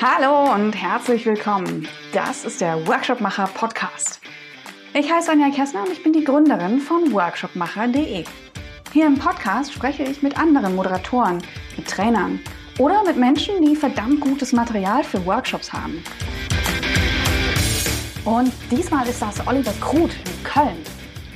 Hallo und herzlich willkommen. Das ist der Workshopmacher Podcast. Ich heiße Anja Kessner und ich bin die Gründerin von workshopmacher.de. Hier im Podcast spreche ich mit anderen Moderatoren, mit Trainern oder mit Menschen, die verdammt gutes Material für Workshops haben. Und diesmal ist das Oliver Kruth in Köln.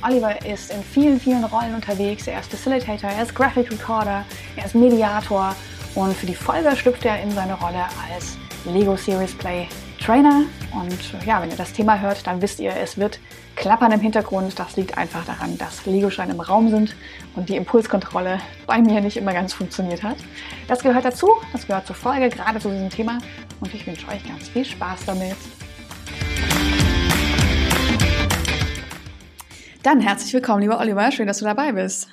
Oliver ist in vielen, vielen Rollen unterwegs. Er ist Facilitator, er ist Graphic Recorder, er ist Mediator und für die Folge schlüpft er in seine Rolle als Lego Series Play Trainer. Und ja, wenn ihr das Thema hört, dann wisst ihr, es wird klappern im Hintergrund. Das liegt einfach daran, dass Lego-Steine im Raum sind und die Impulskontrolle bei mir nicht immer ganz funktioniert hat. Das gehört dazu, das gehört zur Folge, gerade zu diesem Thema. Und ich wünsche euch ganz viel Spaß damit. Dann herzlich willkommen, lieber Oliver. Schön, dass du dabei bist.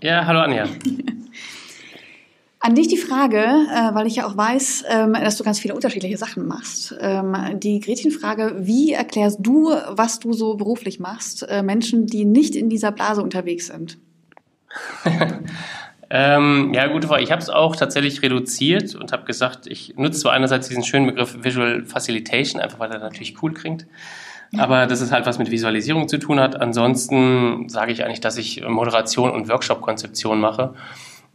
Ja, hallo Anja. An dich die Frage, äh, weil ich ja auch weiß, ähm, dass du ganz viele unterschiedliche Sachen machst. Ähm, die Gretchenfrage, wie erklärst du, was du so beruflich machst, äh, Menschen, die nicht in dieser Blase unterwegs sind? ähm, ja, gute Frage. Ich habe es auch tatsächlich reduziert und habe gesagt, ich nutze zwar einerseits diesen schönen Begriff Visual Facilitation, einfach weil er natürlich cool klingt. Aber das ist halt was mit Visualisierung zu tun hat. Ansonsten sage ich eigentlich, dass ich Moderation und Workshop-Konzeption mache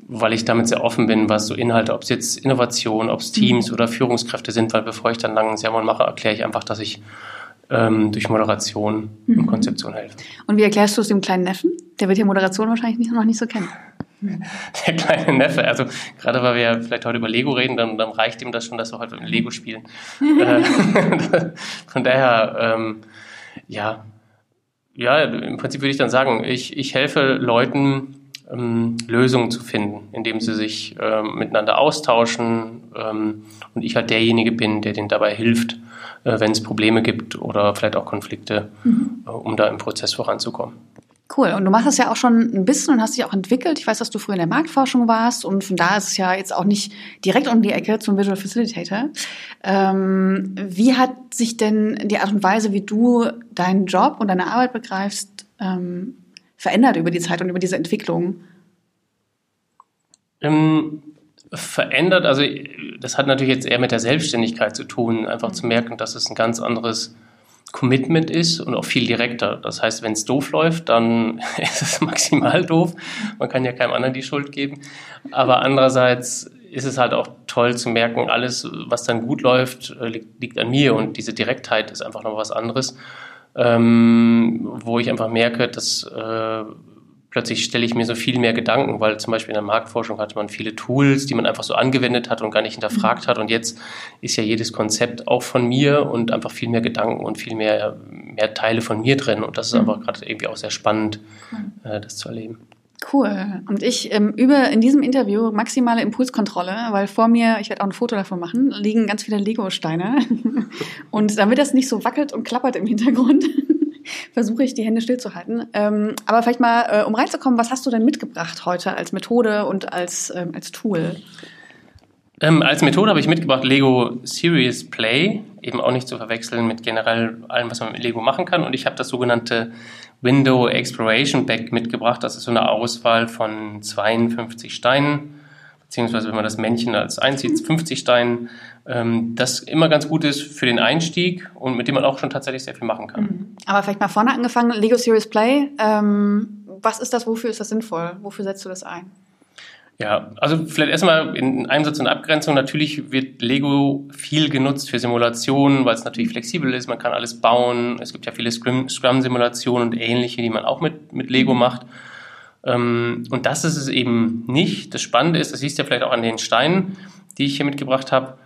weil ich damit sehr offen bin, was so Inhalte, ob es jetzt Innovation, ob es Teams mhm. oder Führungskräfte sind, weil bevor ich dann langen Sermon mache, erkläre ich einfach, dass ich ähm, durch Moderation mhm. und Konzeption helfe. Und wie erklärst du es dem kleinen Neffen? Der wird ja Moderation wahrscheinlich nicht, noch nicht so kennen. Der kleine Neffe, also gerade weil wir ja vielleicht heute über Lego reden, dann, dann reicht ihm das schon, dass wir heute mit Lego spielen. Äh, von daher, ähm, ja, ja, im Prinzip würde ich dann sagen, ich, ich helfe Leuten, ähm, Lösungen zu finden, indem sie sich ähm, miteinander austauschen ähm, und ich halt derjenige bin, der denen dabei hilft, äh, wenn es Probleme gibt oder vielleicht auch Konflikte, mhm. äh, um da im Prozess voranzukommen. Cool. Und du machst das ja auch schon ein bisschen und hast dich auch entwickelt. Ich weiß, dass du früher in der Marktforschung warst und von da ist es ja jetzt auch nicht direkt um die Ecke zum Visual Facilitator. Ähm, wie hat sich denn die Art und Weise, wie du deinen Job und deine Arbeit begreifst, ähm, verändert über die Zeit und über diese Entwicklung? Ähm, verändert, also das hat natürlich jetzt eher mit der Selbstständigkeit zu tun, einfach zu merken, dass es ein ganz anderes Commitment ist und auch viel direkter. Das heißt, wenn es doof läuft, dann ist es maximal doof. Man kann ja keinem anderen die Schuld geben. Aber andererseits ist es halt auch toll zu merken, alles, was dann gut läuft, äh, liegt, liegt an mir und diese Direktheit ist einfach noch was anderes ähm, wo ich einfach merke, dass äh, plötzlich stelle ich mir so viel mehr Gedanken, weil zum Beispiel in der Marktforschung hatte man viele Tools, die man einfach so angewendet hat und gar nicht hinterfragt hat. Und jetzt ist ja jedes Konzept auch von mir und einfach viel mehr Gedanken und viel mehr, mehr Teile von mir drin. Und das ist mhm. einfach gerade irgendwie auch sehr spannend, äh, das zu erleben. Cool. Und ich ähm, übe in diesem Interview maximale Impulskontrolle, weil vor mir, ich werde auch ein Foto davon machen, liegen ganz viele Lego-Steine. und damit das nicht so wackelt und klappert im Hintergrund, versuche ich die Hände stillzuhalten. Ähm, aber vielleicht mal, äh, um reinzukommen, was hast du denn mitgebracht heute als Methode und als, ähm, als Tool? Ähm, als Methode habe ich mitgebracht Lego Serious Play, eben auch nicht zu verwechseln mit generell allem, was man mit Lego machen kann. Und ich habe das sogenannte Window Exploration Bag mitgebracht. Das ist so eine Auswahl von 52 Steinen, beziehungsweise wenn man das Männchen als einzieht, 50 Steinen. Ähm, das immer ganz gut ist für den Einstieg und mit dem man auch schon tatsächlich sehr viel machen kann. Mhm. Aber vielleicht mal vorne angefangen, Lego Serious Play. Ähm, was ist das? Wofür ist das sinnvoll? Wofür setzt du das ein? Ja, also vielleicht erstmal in einem Satz und Abgrenzung. Natürlich wird Lego viel genutzt für Simulationen, weil es natürlich flexibel ist. Man kann alles bauen. Es gibt ja viele Scrum-Simulationen und ähnliche, die man auch mit, mit Lego mhm. macht. Ähm, und das ist es eben nicht. Das Spannende ist, das siehst du ja vielleicht auch an den Steinen, die ich hier mitgebracht habe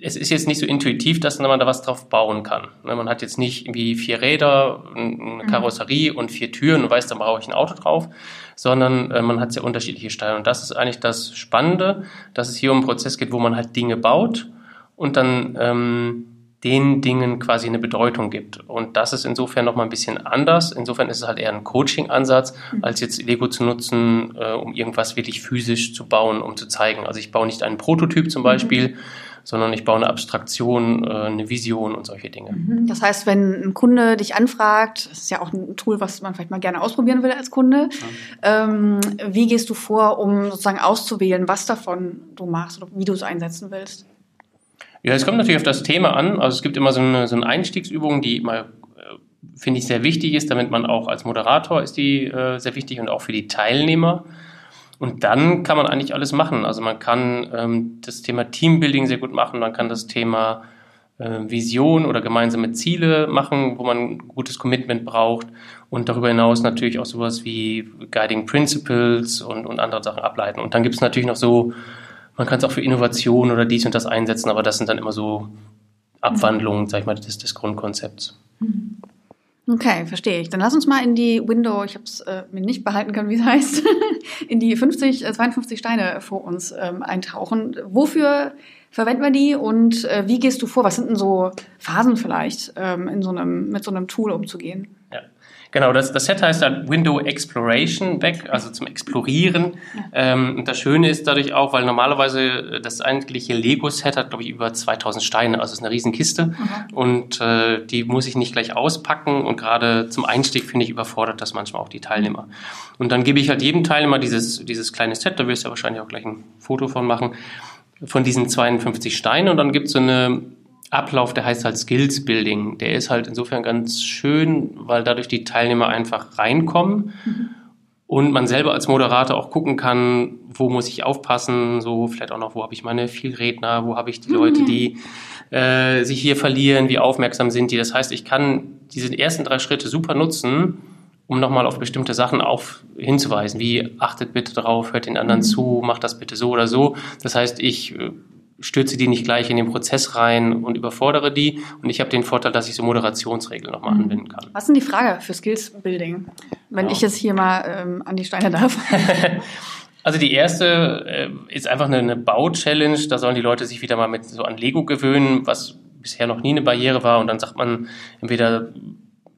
es ist jetzt nicht so intuitiv, dass man da was drauf bauen kann. Ne, man hat jetzt nicht irgendwie vier Räder, eine mhm. Karosserie und vier Türen und weiß, dann brauche ich ein Auto drauf, sondern äh, man hat sehr unterschiedliche Steine. Und das ist eigentlich das Spannende, dass es hier um einen Prozess geht, wo man halt Dinge baut und dann ähm, den Dingen quasi eine Bedeutung gibt. Und das ist insofern nochmal ein bisschen anders. Insofern ist es halt eher ein Coaching-Ansatz, mhm. als jetzt Lego zu nutzen, äh, um irgendwas wirklich physisch zu bauen, um zu zeigen. Also ich baue nicht einen Prototyp zum mhm. Beispiel, mhm sondern ich baue eine Abstraktion, äh, eine Vision und solche Dinge. Mhm. Das heißt, wenn ein Kunde dich anfragt, das ist ja auch ein Tool, was man vielleicht mal gerne ausprobieren will als Kunde, ja. ähm, wie gehst du vor, um sozusagen auszuwählen, was davon du machst oder wie du es einsetzen willst? Ja, es kommt natürlich auf das Thema an. Also es gibt immer so eine, so eine Einstiegsübung, die immer, äh, finde ich, sehr wichtig ist, damit man auch als Moderator ist die äh, sehr wichtig und auch für die Teilnehmer. Und dann kann man eigentlich alles machen. Also man kann ähm, das Thema Teambuilding sehr gut machen, man kann das Thema äh, Vision oder gemeinsame Ziele machen, wo man gutes Commitment braucht und darüber hinaus natürlich auch sowas wie Guiding Principles und, und andere Sachen ableiten. Und dann gibt es natürlich noch so man kann es auch für Innovation oder dies und das einsetzen, aber das sind dann immer so Abwandlungen, sag ich mal, des, des Grundkonzepts. Mhm. Okay, verstehe ich. Dann lass uns mal in die Window, ich habe es äh, mir nicht behalten können, wie es heißt, in die 50, äh, 52 Steine vor uns ähm, eintauchen. Wofür verwenden wir die und äh, wie gehst du vor? Was sind denn so Phasen vielleicht, ähm, in so einem, mit so einem Tool umzugehen? Genau, das, das Set heißt dann Window Exploration Back, also zum Explorieren. Ähm, und das Schöne ist dadurch auch, weil normalerweise äh, das eigentliche Lego-Set hat, glaube ich, über 2000 Steine, also es ist eine Riesenkiste. Mhm. Und äh, die muss ich nicht gleich auspacken. Und gerade zum Einstieg, finde ich, überfordert das manchmal auch die Teilnehmer. Und dann gebe ich halt jedem Teilnehmer dieses, dieses kleine Set, da wirst du ja wahrscheinlich auch gleich ein Foto von machen, von diesen 52 Steinen. Und dann gibt es so eine Ablauf, der heißt halt Skills Building. Der ist halt insofern ganz schön, weil dadurch die Teilnehmer einfach reinkommen mhm. und man selber als Moderator auch gucken kann, wo muss ich aufpassen, so vielleicht auch noch, wo habe ich meine Vielredner, wo habe ich die Leute, die äh, sich hier verlieren, wie aufmerksam sind die. Das heißt, ich kann diese ersten drei Schritte super nutzen, um nochmal auf bestimmte Sachen auf, hinzuweisen, wie achtet bitte drauf, hört den anderen mhm. zu, macht das bitte so oder so. Das heißt, ich äh, stürze die nicht gleich in den Prozess rein und überfordere die. Und ich habe den Vorteil, dass ich so Moderationsregeln nochmal mhm. anwenden kann. Was ist denn die Frage für Skills Building, wenn ja. ich jetzt hier mal ähm, an die Steine darf? also die erste äh, ist einfach eine, eine Bau-Challenge. Da sollen die Leute sich wieder mal mit so an Lego gewöhnen, was bisher noch nie eine Barriere war. Und dann sagt man entweder,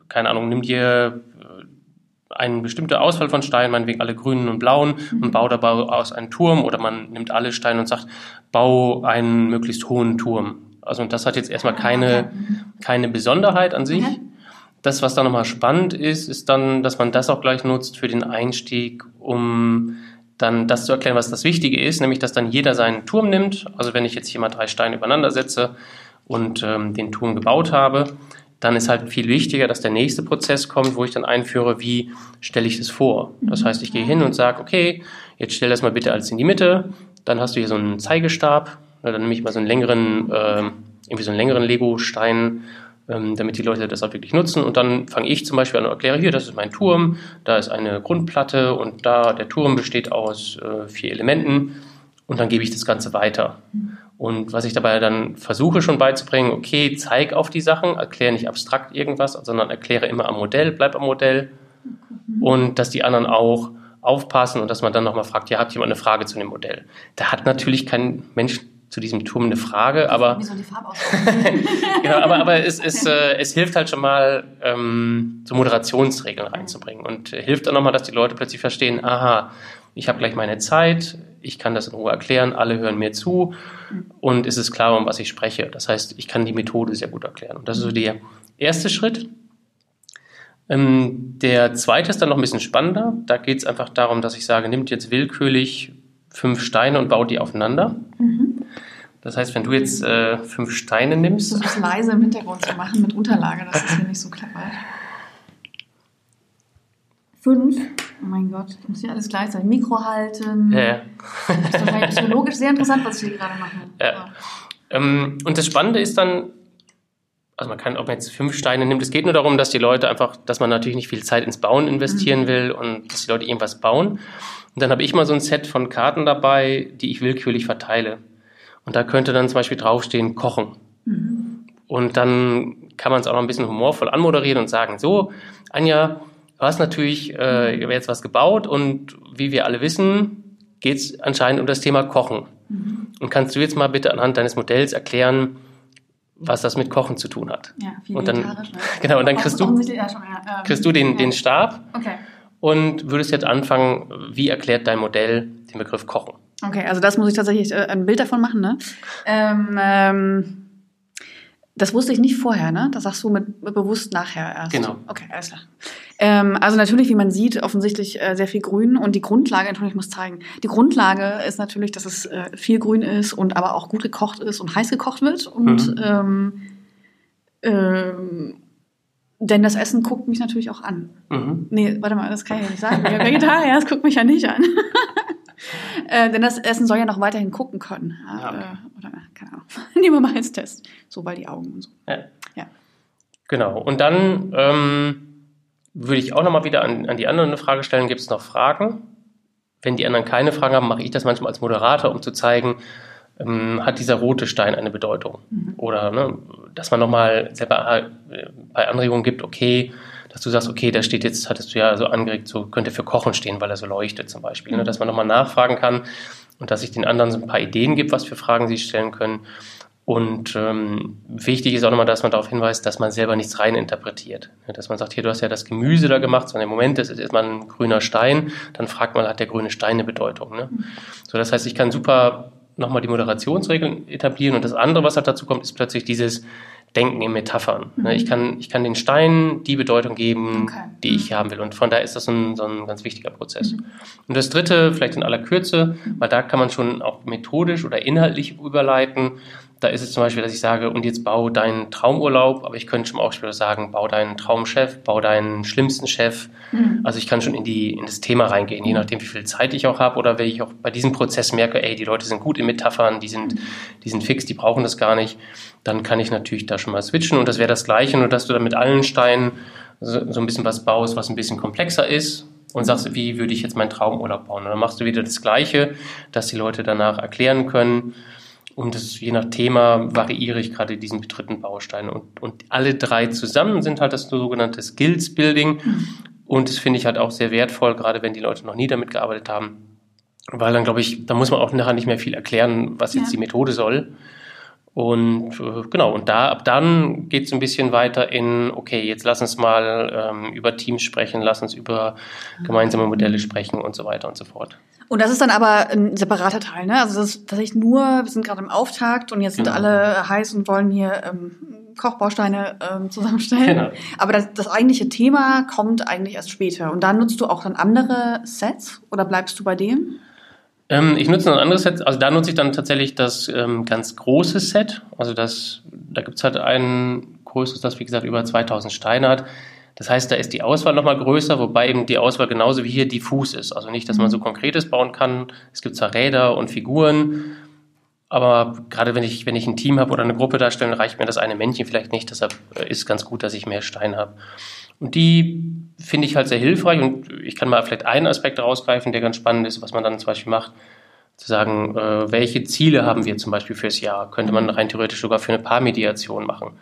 keine Ahnung, nimm dir eine bestimmte Auswahl von Steinen, meinetwegen alle grünen und blauen, mhm. und bau dabei aus einen Turm oder man nimmt alle Steine und sagt, bau einen möglichst hohen Turm. Also und das hat jetzt erstmal keine, keine Besonderheit an sich. Mhm. Das, was da nochmal spannend ist, ist dann, dass man das auch gleich nutzt für den Einstieg, um dann das zu erklären, was das Wichtige ist, nämlich dass dann jeder seinen Turm nimmt. Also wenn ich jetzt hier mal drei Steine übereinander setze und ähm, den Turm gebaut habe, dann ist halt viel wichtiger, dass der nächste Prozess kommt, wo ich dann einführe, wie stelle ich das vor. Das heißt, ich gehe hin und sage, okay, jetzt stell das mal bitte alles in die Mitte, dann hast du hier so einen Zeigestab, dann nehme ich mal so einen längeren, äh, irgendwie so einen längeren Lego-Stein, ähm, damit die Leute das auch wirklich nutzen. Und dann fange ich zum Beispiel an und erkläre, hier, das ist mein Turm, da ist eine Grundplatte und da der Turm besteht aus äh, vier Elementen und dann gebe ich das Ganze weiter. Und was ich dabei dann versuche schon beizubringen, okay, zeig auf die Sachen, erkläre nicht abstrakt irgendwas, sondern erkläre immer am Modell, bleib am Modell. Und dass die anderen auch aufpassen und dass man dann nochmal fragt, ja, habt ihr mal eine Frage zu dem Modell? Da hat natürlich kein Mensch zu diesem Turm eine Frage, aber, Wie soll die Farbe genau, aber, aber es, es, äh, es hilft halt schon mal, ähm, so Moderationsregeln reinzubringen und hilft dann nochmal, dass die Leute plötzlich verstehen, aha, ich habe gleich meine Zeit, ich kann das in Ruhe erklären, alle hören mir zu und es ist klar, um was ich spreche. Das heißt, ich kann die Methode sehr gut erklären. Und das ist so der erste Schritt. Ähm, der zweite ist dann noch ein bisschen spannender. Da geht es einfach darum, dass ich sage, nimmt jetzt willkürlich fünf Steine und baut die aufeinander. Mhm. Das heißt, wenn du jetzt äh, fünf Steine nimmst. Das ist leise im Hintergrund zu machen mit Unterlage, das ist hier nicht so clever. Fünf. Oh mein Gott, ich muss hier alles gleich sein. Mikro halten. Ja, ja. Das ist psychologisch sehr interessant, was ich hier gerade mache. Ja. Ähm, und das Spannende ist dann, also man kann, ob man jetzt fünf Steine nimmt, es geht nur darum, dass die Leute einfach, dass man natürlich nicht viel Zeit ins Bauen investieren mhm. will und dass die Leute irgendwas bauen. Und dann habe ich mal so ein Set von Karten dabei, die ich willkürlich verteile. Und da könnte dann zum Beispiel draufstehen, kochen. Mhm. Und dann kann man es auch noch ein bisschen humorvoll anmoderieren und sagen, so, Anja, Du hast natürlich äh, jetzt was gebaut und wie wir alle wissen, geht es anscheinend um das Thema Kochen. Mhm. Und kannst du jetzt mal bitte anhand deines Modells erklären, was das mit Kochen zu tun hat? Ja, viel und dann, ne? Genau, und dann kriegst du, kriegst du den, den Stab okay. und würdest jetzt anfangen, wie erklärt dein Modell den Begriff Kochen? Okay, also das muss ich tatsächlich äh, ein Bild davon machen, ne? Ähm, ähm, das wusste ich nicht vorher, ne? Das sagst du mit, mit bewusst nachher erst. Genau. Okay, alles klar. Ähm, also natürlich, wie man sieht, offensichtlich äh, sehr viel Grün und die Grundlage, natürlich muss zeigen, die Grundlage ist natürlich, dass es äh, viel Grün ist und aber auch gut gekocht ist und heiß gekocht wird und mhm. ähm, ähm, denn das Essen guckt mich natürlich auch an. Mhm. Nee, warte mal, das kann ich ja nicht sagen. Vegetarier, das guckt mich ja nicht an. äh, denn das Essen soll ja noch weiterhin gucken können. Ja, okay. äh, oder, keine Ahnung. Nehmen wir mal als Test. So, weil die Augen und so. Ja. ja. Genau. Und dann ähm, würde ich auch nochmal wieder an, an die anderen eine Frage stellen. Gibt es noch Fragen? Wenn die anderen keine Fragen haben, mache ich das manchmal als Moderator, um zu zeigen, ähm, hat dieser rote Stein eine Bedeutung? Mhm. Oder ne, dass man nochmal selber äh, bei Anregungen gibt, okay, dass du sagst, okay, da steht jetzt, hattest du ja so angeregt, so könnte für Kochen stehen, weil er so leuchtet zum Beispiel. Ne, mhm. Dass man nochmal nachfragen kann und dass ich den anderen so ein paar Ideen gibt, was für Fragen sie stellen können. Und ähm, wichtig ist auch nochmal, dass man darauf hinweist, dass man selber nichts reininterpretiert. Dass man sagt, hier, du hast ja das Gemüse da gemacht, sondern im Moment ist es erstmal ein grüner Stein, dann fragt man, hat der grüne Stein eine Bedeutung. Ne? So, das heißt, ich kann super nochmal die Moderationsregeln etablieren und das andere, was halt dazu kommt, ist plötzlich dieses Denken in Metaphern. Ne? Mhm. Ich, kann, ich kann den Stein die Bedeutung geben, okay. die ich haben will. Und von daher ist das so ein, so ein ganz wichtiger Prozess. Mhm. Und das dritte, vielleicht in aller Kürze, weil da kann man schon auch methodisch oder inhaltlich überleiten, da ist es zum Beispiel, dass ich sage, und jetzt bau deinen Traumurlaub, aber ich könnte schon auch später sagen, bau deinen Traumchef, bau deinen schlimmsten Chef. Mhm. Also ich kann schon in, die, in das Thema reingehen, je nachdem, wie viel Zeit ich auch habe oder wenn ich auch bei diesem Prozess merke, ey, die Leute sind gut in Metaphern, die sind, die sind fix, die brauchen das gar nicht, dann kann ich natürlich da schon mal switchen und das wäre das Gleiche, nur dass du dann mit allen Steinen so, so ein bisschen was baust, was ein bisschen komplexer ist und sagst, wie würde ich jetzt meinen Traumurlaub bauen? Und dann machst du wieder das Gleiche, dass die Leute danach erklären können, und das, je nach Thema variiere ich gerade diesen dritten Baustein. Und, und alle drei zusammen sind halt das sogenannte Skills Building. Und das finde ich halt auch sehr wertvoll, gerade wenn die Leute noch nie damit gearbeitet haben. Weil dann, glaube ich, da muss man auch nachher nicht mehr viel erklären, was jetzt ja. die Methode soll. Und äh, genau, und da ab dann geht es ein bisschen weiter in, okay, jetzt lass uns mal ähm, über Teams sprechen, lass uns über gemeinsame Modelle sprechen und so weiter und so fort. Und das ist dann aber ein separater Teil, ne? Also das ist tatsächlich nur, wir sind gerade im Auftakt und jetzt sind genau. alle heiß und wollen hier ähm, Kochbausteine ähm, zusammenstellen. Genau. Aber das, das eigentliche Thema kommt eigentlich erst später. Und dann nutzt du auch dann andere Sets oder bleibst du bei dem? Ähm, ich nutze noch ein anderes Set, also da nutze ich dann tatsächlich das ähm, ganz große Set. Also das, da gibt es halt ein größeres, das wie gesagt über 2000 Steine hat. Das heißt, da ist die Auswahl nochmal größer, wobei eben die Auswahl genauso wie hier diffus ist. Also nicht, dass man so mhm. Konkretes bauen kann. Es gibt zwar Räder und Figuren, aber gerade wenn ich, wenn ich ein Team habe oder eine Gruppe darstelle, reicht mir das eine Männchen vielleicht nicht. Deshalb äh, ist es ganz gut, dass ich mehr Steine habe. Und die finde ich halt sehr hilfreich und ich kann mal vielleicht einen Aspekt rausgreifen, der ganz spannend ist, was man dann zum Beispiel macht zu sagen, äh, welche Ziele haben wir zum Beispiel fürs Jahr? Könnte man rein theoretisch sogar für eine Paarmediation machen.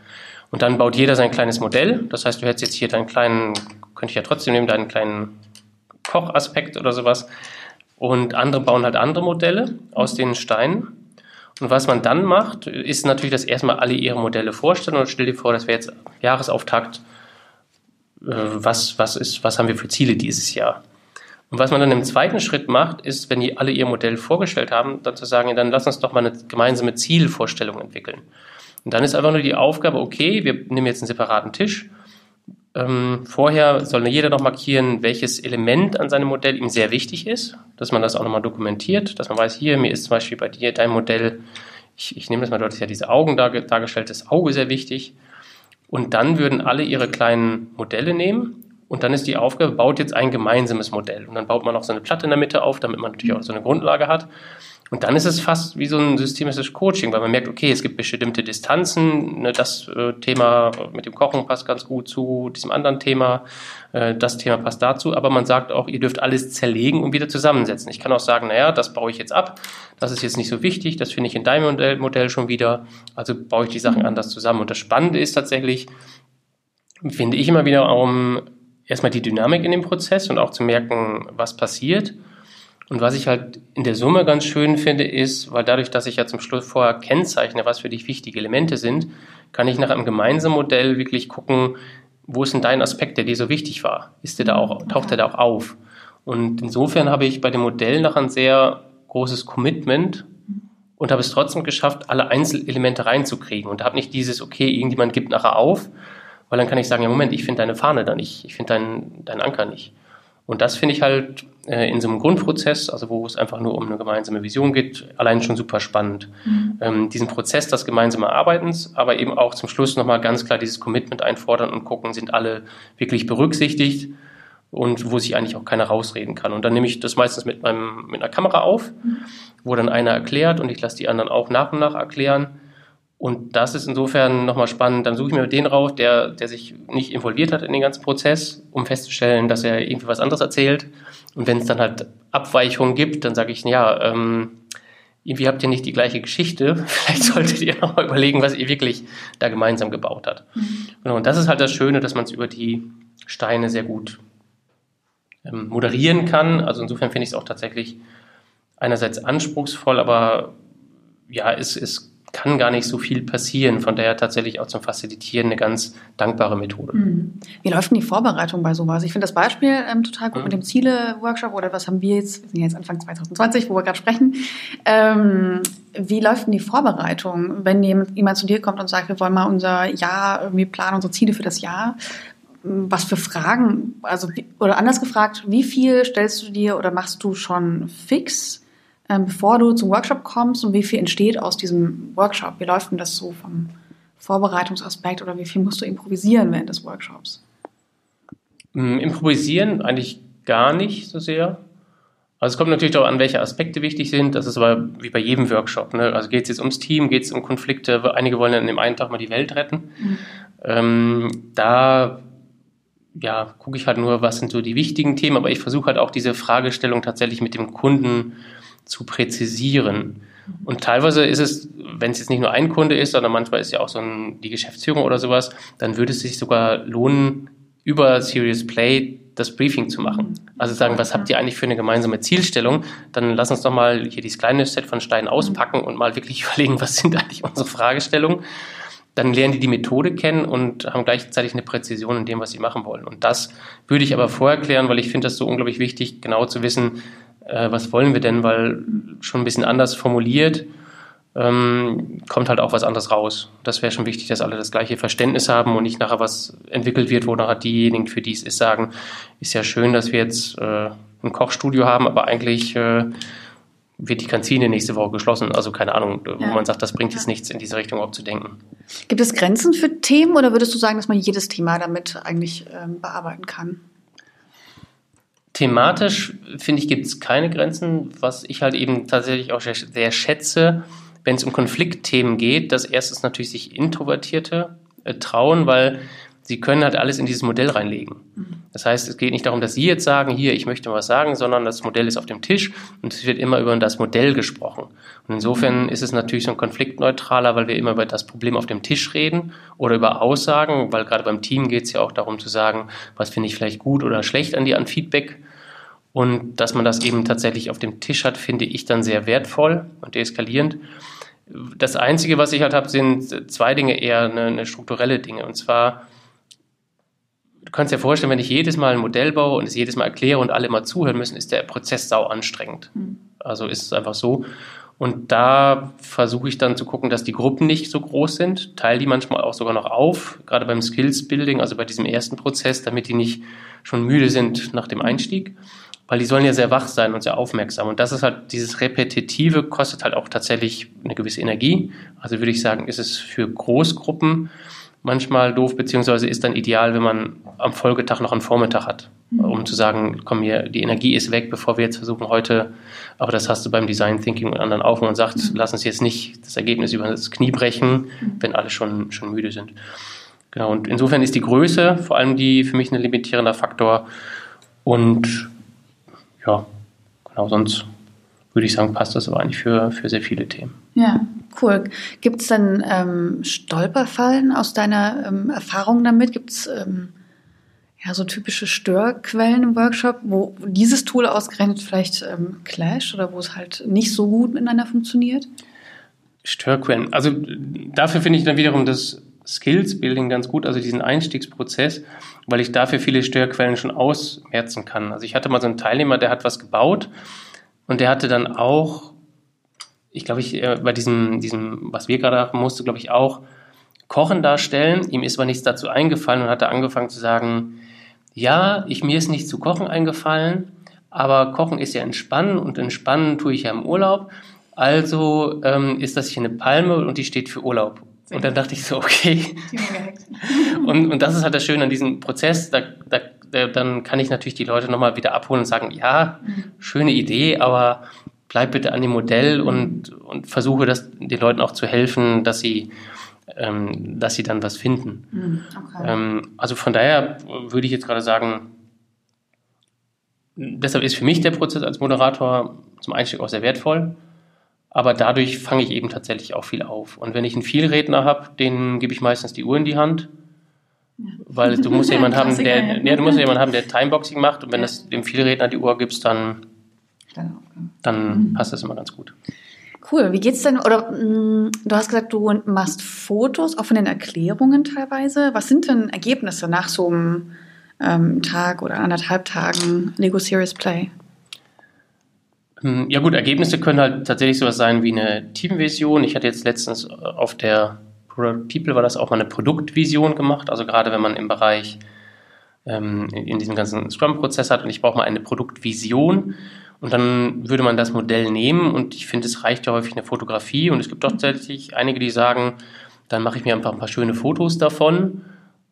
Und dann baut jeder sein kleines Modell. Das heißt, du hättest jetzt hier deinen kleinen, könnte ich ja trotzdem nehmen, deinen kleinen Kochaspekt oder sowas. Und andere bauen halt andere Modelle aus den Steinen. Und was man dann macht, ist natürlich, dass erstmal alle ihre Modelle vorstellen und stell dir vor, das wäre jetzt Jahresauftakt. Äh, was, was, ist, was haben wir für Ziele dieses Jahr? Und was man dann im zweiten Schritt macht, ist, wenn die alle ihr Modell vorgestellt haben, dann zu sagen, ja, dann lass uns doch mal eine gemeinsame Zielvorstellung entwickeln. Und dann ist einfach nur die Aufgabe, okay, wir nehmen jetzt einen separaten Tisch. Ähm, vorher soll jeder noch markieren, welches Element an seinem Modell ihm sehr wichtig ist, dass man das auch nochmal dokumentiert, dass man weiß, hier, mir ist zum Beispiel bei dir dein Modell, ich, ich nehme das mal, ist ja diese Augen dargestellt, das Auge sehr wichtig. Und dann würden alle ihre kleinen Modelle nehmen und dann ist die Aufgabe, baut jetzt ein gemeinsames Modell. Und dann baut man auch so eine Platte in der Mitte auf, damit man natürlich auch so eine Grundlage hat. Und dann ist es fast wie so ein systemisches Coaching, weil man merkt, okay, es gibt bestimmte Distanzen. Ne, das äh, Thema mit dem Kochen passt ganz gut zu diesem anderen Thema. Äh, das Thema passt dazu. Aber man sagt auch, ihr dürft alles zerlegen und wieder zusammensetzen. Ich kann auch sagen, naja, das baue ich jetzt ab. Das ist jetzt nicht so wichtig. Das finde ich in deinem Modell, Modell schon wieder. Also baue ich die Sachen anders zusammen. Und das Spannende ist tatsächlich, finde ich immer wieder, um erstmal die Dynamik in dem Prozess und auch zu merken, was passiert und was ich halt in der Summe ganz schön finde, ist, weil dadurch, dass ich ja zum Schluss vorher kennzeichne, was für dich wichtige Elemente sind, kann ich nach einem gemeinsamen Modell wirklich gucken, wo ist denn dein Aspekt, der dir so wichtig war? Ist der da auch, taucht der da auch auf? Und insofern habe ich bei dem Modell noch ein sehr großes Commitment und habe es trotzdem geschafft, alle Einzelelemente reinzukriegen und habe nicht dieses, okay, irgendjemand gibt nachher auf, Weil dann kann ich sagen, ja Moment, ich finde deine Fahne da nicht, ich finde deinen, deinen Anker nicht. Und das finde ich halt äh, in so einem Grundprozess, also wo es einfach nur um eine gemeinsame Vision geht, allein schon super spannend. Mhm. Ähm, diesen Prozess des gemeinsamen Arbeitens, aber eben auch zum Schluss nochmal ganz klar dieses Commitment einfordern und gucken, sind alle wirklich berücksichtigt und wo sich eigentlich auch keiner rausreden kann. Und dann nehme ich das meistens mit, meinem, mit einer Kamera auf, mhm. wo dann einer erklärt und ich lasse die anderen auch nach und nach erklären. Und das ist insofern nochmal spannend. Dann suche ich mir den raus, der, der sich nicht involviert hat in den ganzen Prozess, um festzustellen, dass er irgendwie was anderes erzählt. Und wenn es dann halt Abweichungen gibt, dann sage ich, ja, ähm, irgendwie habt ihr nicht die gleiche Geschichte. Vielleicht solltet ihr nochmal überlegen, was ihr wirklich da gemeinsam gebaut habt. Mhm. Und das ist halt das Schöne, dass man es über die Steine sehr gut ähm, moderieren kann. Also insofern finde ich es auch tatsächlich einerseits anspruchsvoll, aber ja, es, es kann gar nicht so viel passieren. Von daher tatsächlich auch zum Facilitieren eine ganz dankbare Methode. Mhm. Wie läuft denn die Vorbereitung bei sowas? Ich finde das Beispiel ähm, total gut mhm. mit dem Ziele-Workshop oder was haben wir jetzt, wir sind jetzt Anfang 2020, wo wir gerade sprechen. Ähm, wie läuft denn die Vorbereitung, wenn jemand zu dir kommt und sagt, wir wollen mal unser Jahr irgendwie planen, unsere Ziele für das Jahr? Was für Fragen, also oder anders gefragt, wie viel stellst du dir oder machst du schon fix? Ähm, bevor du zum Workshop kommst und wie viel entsteht aus diesem Workshop? Wie läuft denn das so vom Vorbereitungsaspekt oder wie viel musst du improvisieren während des Workshops? Mm, improvisieren eigentlich gar nicht so sehr. Also es kommt natürlich darauf an, welche Aspekte wichtig sind. Das ist aber wie bei jedem Workshop. Ne? Also geht es jetzt ums Team, geht es um Konflikte. Einige wollen dann in dem einen Tag mal die Welt retten. Mhm. Ähm, da ja, gucke ich halt nur, was sind so die wichtigen Themen, aber ich versuche halt auch diese Fragestellung tatsächlich mit dem Kunden zu präzisieren. Und teilweise ist es, wenn es jetzt nicht nur ein Kunde ist, sondern manchmal ist ja auch so ein, die Geschäftsführung oder sowas, dann würde es sich sogar lohnen, über Serious Play das Briefing zu machen. Also sagen, was habt ihr eigentlich für eine gemeinsame Zielstellung? Dann lass uns doch mal hier dieses kleine Set von Steinen auspacken und mal wirklich überlegen, was sind eigentlich unsere Fragestellungen. Dann lernen die die Methode kennen und haben gleichzeitig eine Präzision in dem, was sie machen wollen. Und das würde ich aber vorher klären, weil ich finde das so unglaublich wichtig, genau zu wissen, äh, was wollen wir denn, weil schon ein bisschen anders formuliert, ähm, kommt halt auch was anderes raus. Das wäre schon wichtig, dass alle das gleiche Verständnis haben und nicht nachher was entwickelt wird, wo nachher diejenigen, für die es ist, sagen, ist ja schön, dass wir jetzt äh, ein Kochstudio haben, aber eigentlich äh, wird die Kantine nächste Woche geschlossen. Also keine Ahnung, wo ja. man sagt, das bringt jetzt nichts in diese Richtung überhaupt zu denken. Gibt es Grenzen für Themen oder würdest du sagen, dass man jedes Thema damit eigentlich ähm, bearbeiten kann? Thematisch, finde ich, gibt es keine Grenzen. Was ich halt eben tatsächlich auch sehr schätze, wenn es um Konfliktthemen geht, dass erstens natürlich sich Introvertierte äh, trauen, weil sie können halt alles in dieses Modell reinlegen. Mhm. Das heißt, es geht nicht darum, dass Sie jetzt sagen, hier, ich möchte was sagen, sondern das Modell ist auf dem Tisch und es wird immer über das Modell gesprochen. Und insofern mhm. ist es natürlich so ein konfliktneutraler, weil wir immer über das Problem auf dem Tisch reden oder über Aussagen, weil gerade beim Team geht es ja auch darum zu sagen, was finde ich vielleicht gut oder schlecht an dir an Feedback. Und dass man das eben tatsächlich auf dem Tisch hat, finde ich dann sehr wertvoll und deeskalierend. Das Einzige, was ich halt habe, sind zwei Dinge eher eine, eine strukturelle Dinge. Und zwar, du kannst dir vorstellen, wenn ich jedes Mal ein Modell baue und es jedes Mal erkläre und alle immer zuhören müssen, ist der Prozess sau anstrengend. Mhm. Also ist es einfach so. Und da versuche ich dann zu gucken, dass die Gruppen nicht so groß sind, teile die manchmal auch sogar noch auf, gerade beim Skills Building, also bei diesem ersten Prozess, damit die nicht schon müde sind nach dem Einstieg weil die sollen ja sehr wach sein und sehr aufmerksam. Und das ist halt, dieses Repetitive kostet halt auch tatsächlich eine gewisse Energie. Also würde ich sagen, ist es für Großgruppen manchmal doof, beziehungsweise ist dann ideal, wenn man am Folgetag noch einen Vormittag hat, mhm. um zu sagen, komm hier, die Energie ist weg, bevor wir jetzt versuchen heute, aber das hast du beim Design Thinking und anderen auch, wo man sagt, mhm. lass uns jetzt nicht das Ergebnis über das Knie brechen, mhm. wenn alle schon, schon müde sind. Genau, und insofern ist die Größe vor allem die für mich ein limitierender Faktor und ja, genau, sonst würde ich sagen, passt das aber eigentlich für, für sehr viele Themen. Ja, cool. Gibt es denn ähm, Stolperfallen aus deiner ähm, Erfahrung damit? Gibt es ähm, ja, so typische Störquellen im Workshop, wo dieses Tool ausgerechnet vielleicht ähm, clasht oder wo es halt nicht so gut miteinander funktioniert? Störquellen. Also dafür finde ich dann wiederum das Skills Building ganz gut, also diesen Einstiegsprozess, weil ich dafür viele Störquellen schon ausmerzen kann. Also ich hatte mal so einen Teilnehmer, der hat was gebaut und der hatte dann auch, ich glaube, ich, äh, bei diesem, diesem, was wir gerade haben, musste, glaube ich, auch Kochen darstellen. Ihm ist aber nichts dazu eingefallen und hat angefangen zu sagen, ja, ich, mir ist nichts zu Kochen eingefallen, aber Kochen ist ja entspannen und entspannen tue ich ja im Urlaub. Also ähm, ist das hier eine Palme und die steht für Urlaub. Und dann dachte ich so, okay. und, und das ist halt das Schöne an diesem Prozess. Da, da, da, dann kann ich natürlich die Leute nochmal wieder abholen und sagen, ja, mhm. schöne Idee, aber bleib bitte an dem Modell und, und versuche das den Leuten auch zu helfen, dass sie, ähm, dass sie dann was finden. Mhm, okay. Ähm, also von daher würde ich jetzt gerade sagen, deshalb ist für mich der Prozess als Moderator zum Einstieg auch sehr wertvoll. Aber dadurch fange ich eben tatsächlich auch viel auf. Und wenn ich einen Vielredner habe, den gebe ich meistens die Uhr in die Hand. Ja. Weil du musst ja jemanden haben, der, ja, du musst ja jemanden haben, der Timeboxing macht. Und wenn ja. das dem Vielredner die Uhr gibst, dann, dann mhm. passt das immer ganz gut. Cool. Wie geht's denn? Oder mh, mm, du hast gesagt, du machst Fotos, auch von den Erklärungen teilweise. Was sind denn Ergebnisse nach so einem ähm, Tag oder anderthalb Tagen Lego Series Play? Hm, ja gut, Ergebnisse können halt tatsächlich sowas sein wie eine Teamvision. Ich hatte jetzt letztens äh, auf der Product People war das auch mal eine Produktvision gemacht. Also gerade wenn man im Bereich ähm, in, diesem ganzen Scrum-Prozess hat und ich brauche mal eine Produktvision und dann würde man das Modell nehmen und ich finde, es reicht ja häufig eine Fotografie und es gibt doch tatsächlich einige, die sagen, dann mache ich mir einfach ein paar schöne Fotos davon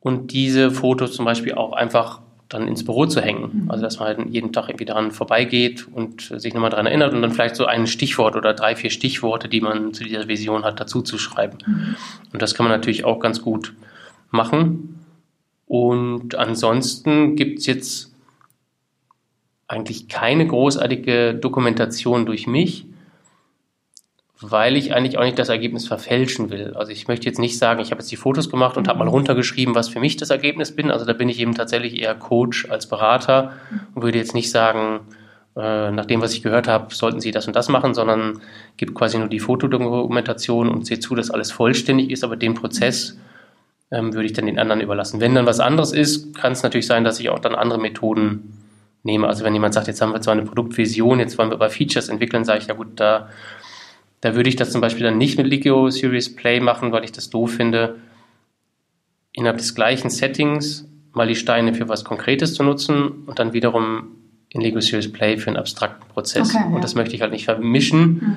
und diese Fotos zum Beispiel auch einfach dann ins Büro zu hängen. Mhm. Also dass man halt jeden Tag irgendwie daran vorbeigeht und sich nochmal daran erinnert und dann vielleicht so ein Stichwort oder drei, vier Stichworte, die man zu dieser Vision hat, dazu zu schreiben. Mhm. Und das kann man natürlich auch ganz gut machen. Und ansonsten gibt es jetzt eigentlich keine großartige Dokumentation durch mich weil ich eigentlich auch nicht das Ergebnis verfälschen will. Also ich möchte jetzt nicht sagen, ich habe jetzt die Fotos gemacht und habe mal runtergeschrieben, was für mich das Ergebnis bin. Also da bin ich eben tatsächlich eher Coach als Berater und würde jetzt nicht sagen, äh, nach dem, was ich gehört habe, sollten Sie das und das machen, sondern gibt quasi nur die Fotodokumentation und sehe zu, dass alles vollständig ist, aber den Prozess ähm, würde ich dann den anderen überlassen. Wenn dann was anderes ist, kann es natürlich sein, dass ich auch dann andere Methoden nehme. Also wenn jemand sagt, jetzt haben wir zwar eine Produktvision, jetzt wollen wir aber Features entwickeln, sage ich, ja gut, da da würde ich das zum Beispiel dann nicht mit Lego Series Play machen, weil ich das doof finde, innerhalb des gleichen Settings mal die Steine für was Konkretes zu nutzen und dann wiederum in Lego Series Play für einen abstrakten Prozess. Okay. Und das möchte ich halt nicht vermischen. Mhm.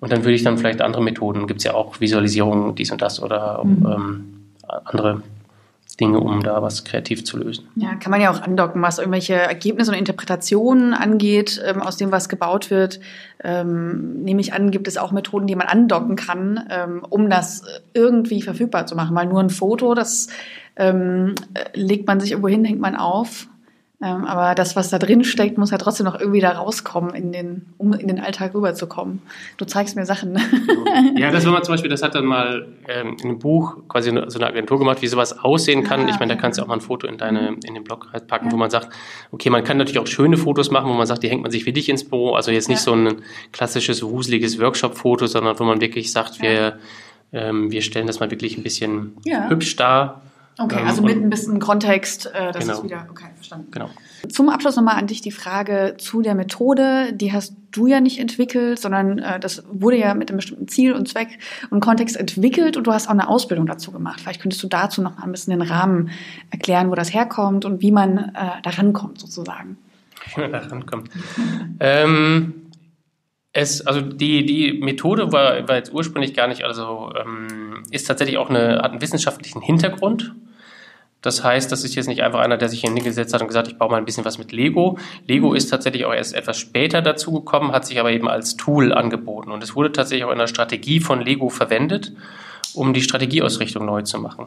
Und dann würde ich dann vielleicht andere Methoden, gibt es ja auch Visualisierung, dies und das oder mhm. ähm, andere Dinge, um da was kreativ zu lösen. Ja, kann man ja auch andocken, was irgendwelche Ergebnisse und Interpretationen angeht, ähm, aus dem, was gebaut wird. Ähm, nehme ich an, gibt es auch Methoden, die man andocken kann, ähm, um das irgendwie verfügbar zu machen. Weil nur ein Foto, das ähm, legt man sich irgendwo hin, hängt man auf aber das, was da drin steckt, muss ja trotzdem noch irgendwie da rauskommen, in den, um in den Alltag rüberzukommen. Du zeigst mir Sachen. ja, das war mal zum Beispiel, das hat dann mal ähm, in einem Buch quasi so eine Agentur gemacht, wie sowas aussehen kann. Ah, ich meine, da kannst du auch mal ein Foto in deine, in den Blog packen, ja. wo man sagt, okay, man kann natürlich auch schöne Fotos machen, wo man sagt, die hängt man sich wirklich ins Büro. Also jetzt nicht ja. so ein klassisches, wuseliges Workshop-Foto, sondern wo man wirklich sagt, wir, ähm, wir stellen das mal wirklich ein bisschen hübsch dar Okay, also mit ein bisschen Kontext, äh, das genau. ist wieder, okay, verstanden. Genau. Zum Abschluss nochmal an dich die Frage zu der Methode. Die hast du ja nicht entwickelt, sondern äh, das wurde ja mit einem bestimmten Ziel und Zweck und Kontext entwickelt und du hast auch eine Ausbildung dazu gemacht. Vielleicht könntest du dazu noch mal ein bisschen den Rahmen erklären, wo das herkommt und wie man äh, da rankommt sozusagen. Wie man da rankommt. ähm, es, also die, die Methode war, war jetzt ursprünglich gar nicht, also ähm, ist tatsächlich auch eine, hat einen wissenschaftlichen Hintergrund. Das heißt, das ist jetzt nicht einfach einer, der sich hingesetzt hat und gesagt, ich baue mal ein bisschen was mit Lego. Lego ist tatsächlich auch erst etwas später dazugekommen, hat sich aber eben als Tool angeboten. Und es wurde tatsächlich auch in der Strategie von Lego verwendet, um die Strategieausrichtung neu zu machen.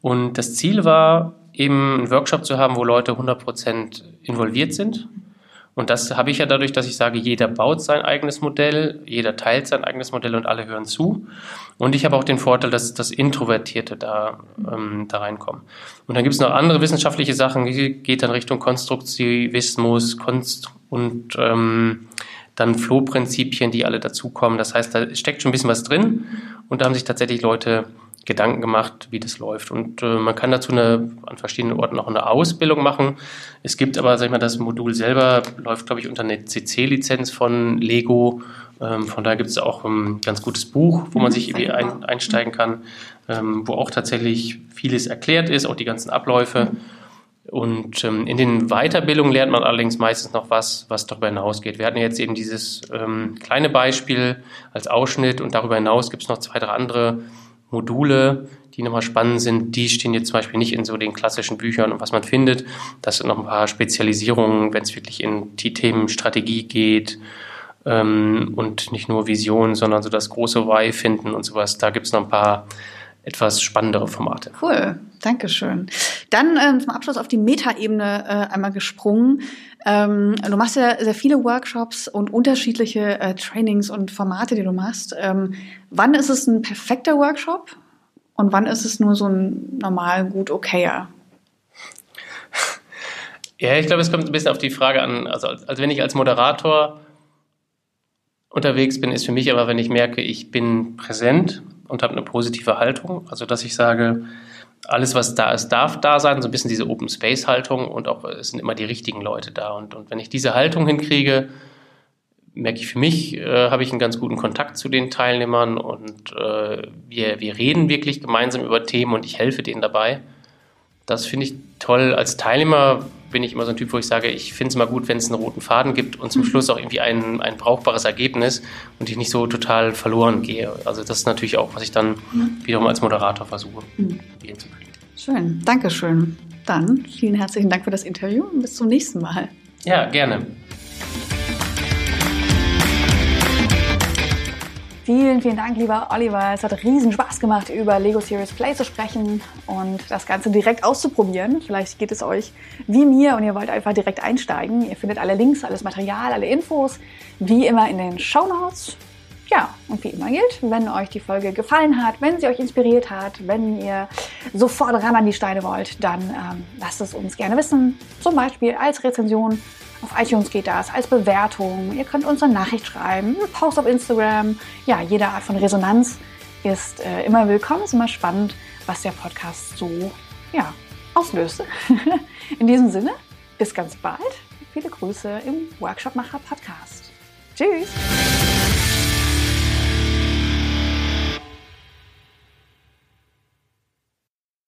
Und das Ziel war, eben einen Workshop zu haben, wo Leute 100% involviert sind und das habe ich ja dadurch, dass ich sage, jeder baut sein eigenes Modell, jeder teilt sein eigenes Modell und alle hören zu. Und ich habe auch den Vorteil, dass das Introvertierte da, ähm, da reinkommen. Und dann gibt es noch andere wissenschaftliche Sachen, die geht dann Richtung Konstruktivismus Konst und ähm, dann Flow-Prinzipien, die alle dazukommen. Das heißt, da steckt schon ein bisschen was drin und da haben sich tatsächlich Leute Gedanken gemacht, wie das läuft. Und äh, man kann dazu eine, an verschiedenen Orten auch eine Ausbildung machen. Es gibt aber, sag ich mal, das Modul selber läuft, glaube ich, unter eine CC-Lizenz von Lego. Ähm, von daher gibt es auch ein ganz gutes Buch, wo man mhm, sich irgendwie ein, einsteigen kann, ähm, wo auch tatsächlich vieles erklärt ist, auch die ganzen Abläufe. Und ähm, in den Weiterbildungen lernt man allerdings meistens noch was, was darüber hinausgeht. Wir hatten jetzt eben dieses ähm, kleine Beispiel als Ausschnitt und darüber hinaus gibt es noch zwei, drei andere Module, die nochmal spannend sind. Die stehen jetzt zum Beispiel nicht in so den klassischen Büchern und was man findet. Das sind noch ein paar Spezialisierungen, wenn es wirklich in die Themen Strategie geht ähm, und nicht nur Vision, sondern so das große Why finden und sowas. Da gibt es noch ein paar etwas spannendere Formate. Cool, Dankeschön. Dann ähm, zum Abschluss auf die Metaebene äh, einmal gesprungen. Ähm, du machst ja sehr viele Workshops und unterschiedliche äh, Trainings und Formate, die du machst. Ähm, wann ist es ein perfekter Workshop und wann ist es nur so ein normal gut okayer? Ja, ich glaube, es kommt ein bisschen auf die Frage an. Also, also wenn ich als Moderator unterwegs bin, ist für mich aber, wenn ich merke, ich bin präsent und habe eine positive Haltung. Also dass ich sage, alles, was da ist, darf da sein, so ein bisschen diese Open Space Haltung und auch es sind immer die richtigen Leute da. Und, und wenn ich diese Haltung hinkriege, merke ich für mich, äh, habe ich einen ganz guten Kontakt zu den Teilnehmern und äh, wir, wir reden wirklich gemeinsam über Themen und ich helfe denen dabei. Das finde ich toll. Als Teilnehmer bin ich immer so ein Typ, wo ich sage, ich finde es mal gut, wenn es einen roten Faden gibt und zum mhm. Schluss auch irgendwie ein, ein brauchbares Ergebnis und ich nicht so total verloren gehe. Also das ist natürlich auch, was ich dann wiederum als Moderator versuche, mhm. Schön, Dankeschön. Dann vielen herzlichen Dank für das Interview und bis zum nächsten Mal. Ja, gerne. Vielen, vielen Dank, lieber Oliver. Es hat riesen Spaß gemacht, über Lego Serious Play zu sprechen und das Ganze direkt auszuprobieren. Vielleicht geht es euch wie mir und ihr wollt einfach direkt einsteigen. Ihr findet alle Links, alles Material, alle Infos, wie immer in den Show Notes. Ja, und wie immer gilt, wenn euch die Folge gefallen hat, wenn sie euch inspiriert hat, wenn ihr sofort ran an die Steine wollt, dann ähm, lasst es uns gerne wissen. Zum Beispiel als Rezension auf iTunes geht das, als Bewertung. Ihr könnt uns eine Nachricht schreiben, einen Post auf Instagram. Ja, jede Art von Resonanz ist äh, immer willkommen. Ist immer spannend, was der Podcast so ja, auslöst. In diesem Sinne, bis ganz bald. Viele Grüße im Workshop Macher Podcast. Tschüss!